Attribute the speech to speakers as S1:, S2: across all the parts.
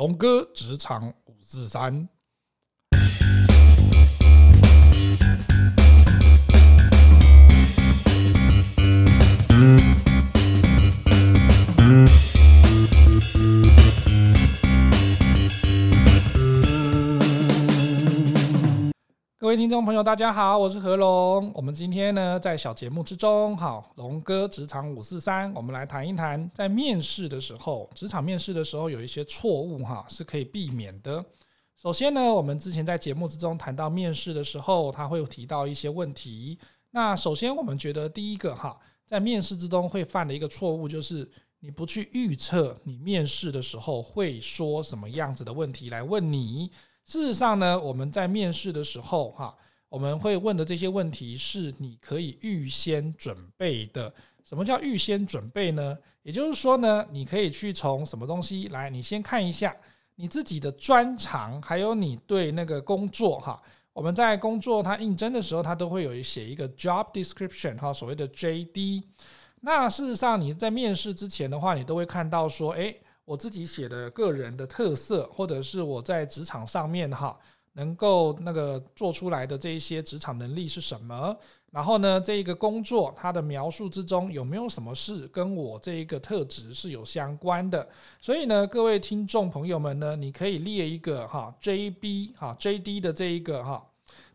S1: 龙哥职场五四三。各位听众朋友，大家好，我是何龙。我们今天呢，在小节目之中，好，龙哥职场五四三，我们来谈一谈，在面试的时候，职场面试的时候有一些错误哈，是可以避免的。首先呢，我们之前在节目之中谈到面试的时候，他会提到一些问题。那首先，我们觉得第一个哈，在面试之中会犯的一个错误，就是你不去预测你面试的时候会说什么样子的问题来问你。事实上呢，我们在面试的时候，哈，我们会问的这些问题是你可以预先准备的。什么叫预先准备呢？也就是说呢，你可以去从什么东西来，你先看一下你自己的专长，还有你对那个工作，哈，我们在工作他应征的时候，他都会有写一个 job description，哈，所谓的 JD。那事实上你在面试之前的话，你都会看到说，诶。我自己写的个人的特色，或者是我在职场上面哈，能够那个做出来的这一些职场能力是什么？然后呢，这一个工作它的描述之中有没有什么事跟我这一个特质是有相关的？所以呢，各位听众朋友们呢，你可以列一个哈 JB 哈 JD 的这一个哈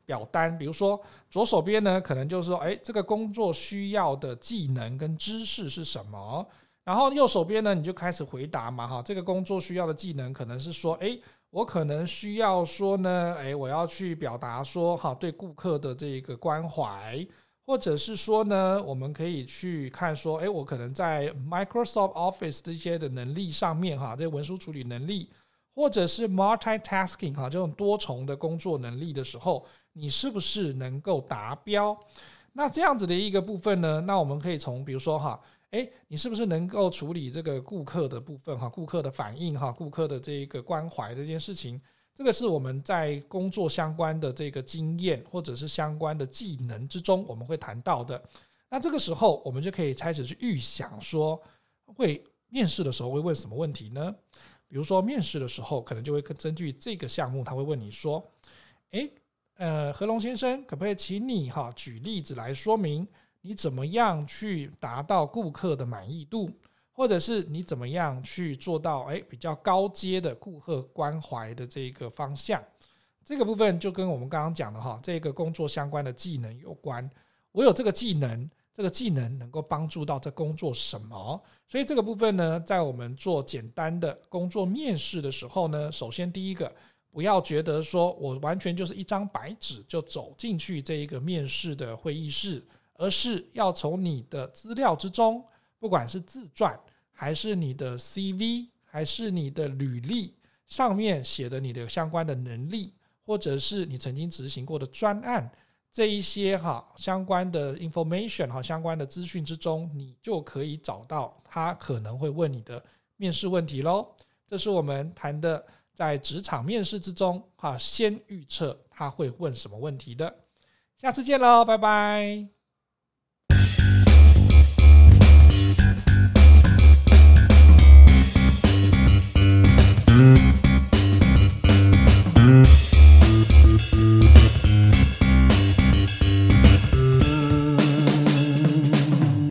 S1: 表单，比如说左手边呢，可能就是说，诶，这个工作需要的技能跟知识是什么？然后右手边呢，你就开始回答嘛，哈，这个工作需要的技能可能是说，诶，我可能需要说呢，诶，我要去表达说，哈，对顾客的这个关怀，或者是说呢，我们可以去看说，诶，我可能在 Microsoft Office 这些的能力上面，哈，这文书处理能力，或者是 multitasking 哈，这种多重的工作能力的时候，你是不是能够达标？那这样子的一个部分呢，那我们可以从比如说哈。诶，你是不是能够处理这个顾客的部分哈？顾客的反应哈？顾客的这一个关怀这件事情，这个是我们在工作相关的这个经验或者是相关的技能之中，我们会谈到的。那这个时候，我们就可以开始去预想说，会面试的时候会问什么问题呢？比如说面试的时候，可能就会根据这个项目，他会问你说：“诶，呃，何龙先生，可不可以请你哈举例子来说明？”你怎么样去达到顾客的满意度，或者是你怎么样去做到诶比较高阶的顾客关怀的这个方向？这个部分就跟我们刚刚讲的哈，这个工作相关的技能有关。我有这个技能，这个技能能够帮助到这工作什么？所以这个部分呢，在我们做简单的工作面试的时候呢，首先第一个，不要觉得说我完全就是一张白纸就走进去这一个面试的会议室。而是要从你的资料之中，不管是自传，还是你的 CV，还是你的履历上面写的你的相关的能力，或者是你曾经执行过的专案，这一些哈相关的 information 哈相关的资讯之中，你就可以找到他可能会问你的面试问题喽。这是我们谈的在职场面试之中哈，先预测他会问什么问题的。下次见喽，拜拜。